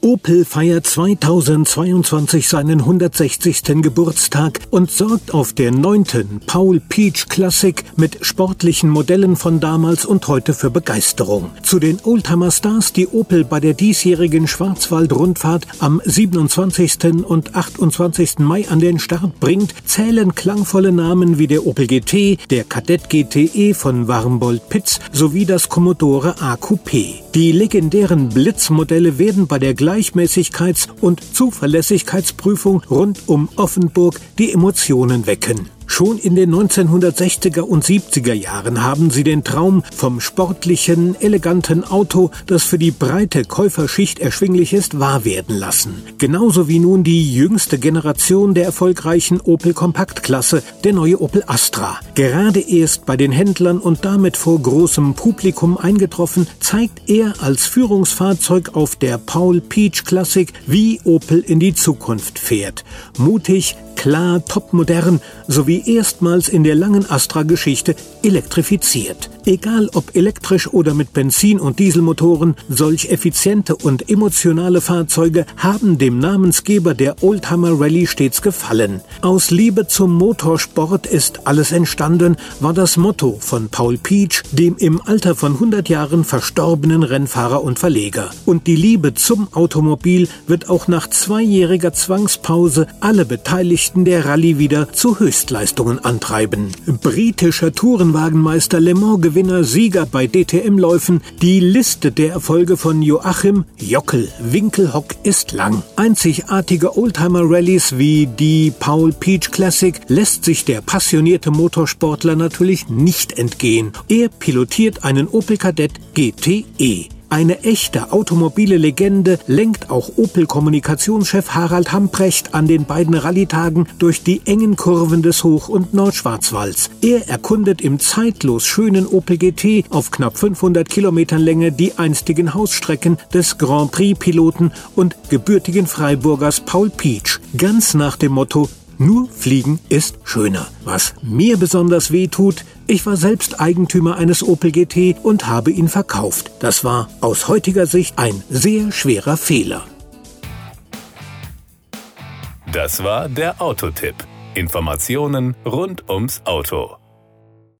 Opel feiert 2022 seinen 160. Geburtstag und sorgt auf der neunten Paul Peach Classic mit sportlichen Modellen von damals und heute für Begeisterung. Zu den Oldtimer Stars, die Opel bei der diesjährigen Schwarzwald-Rundfahrt am 27. und 28. Mai an den Start bringt, zählen klangvolle Namen wie der Opel GT, der Kadett GTE von Warmbold Pitts sowie das Commodore A Coupé. Die legendären Blitzmodelle werden bei der Gleichmäßigkeits- und Zuverlässigkeitsprüfung rund um Offenburg die Emotionen wecken. Schon in den 1960er und 70er Jahren haben sie den Traum vom sportlichen, eleganten Auto, das für die breite Käuferschicht erschwinglich ist, wahr werden lassen. Genauso wie nun die jüngste Generation der erfolgreichen Opel Kompaktklasse, der neue Opel Astra. Gerade erst bei den Händlern und damit vor großem Publikum eingetroffen, zeigt er als Führungsfahrzeug auf der Paul Peach Classic, wie Opel in die Zukunft fährt. Mutig, klar, topmodern sowie erstmals in der langen Astra-Geschichte elektrifiziert. Egal ob elektrisch oder mit Benzin- und Dieselmotoren, solch effiziente und emotionale Fahrzeuge haben dem Namensgeber der Oldtimer Rallye stets gefallen. Aus Liebe zum Motorsport ist alles entstanden, war das Motto von Paul Peach, dem im Alter von 100 Jahren verstorbenen Rennfahrer und Verleger. Und die Liebe zum Automobil wird auch nach zweijähriger Zwangspause alle Beteiligten der Rallye wieder zu Höchstleistungen antreiben. Britischer Tourenwagenmeister Le Mans-Gewinner, Sieger bei DTM-Läufen, die Liste der Erfolge von Joachim Jockel Winkelhock ist lang. Einzigartige Oldtimer-Rallyes wie die Paul Peach Classic lässt sich der passionierte Motorsportler natürlich nicht entgehen. Er pilotiert einen Opel Kadett GTE. Eine echte automobile Legende lenkt auch Opel-Kommunikationschef Harald Hamprecht an den beiden Rallytagen durch die engen Kurven des Hoch- und Nordschwarzwalds. Er erkundet im zeitlos schönen Opel GT auf knapp 500 Kilometern Länge die einstigen Hausstrecken des Grand Prix-Piloten und gebürtigen Freiburgers Paul Peach. Ganz nach dem Motto nur Fliegen ist schöner. Was mir besonders weh tut, ich war selbst Eigentümer eines Opel GT und habe ihn verkauft. Das war aus heutiger Sicht ein sehr schwerer Fehler. Das war der Autotipp. Informationen rund ums Auto.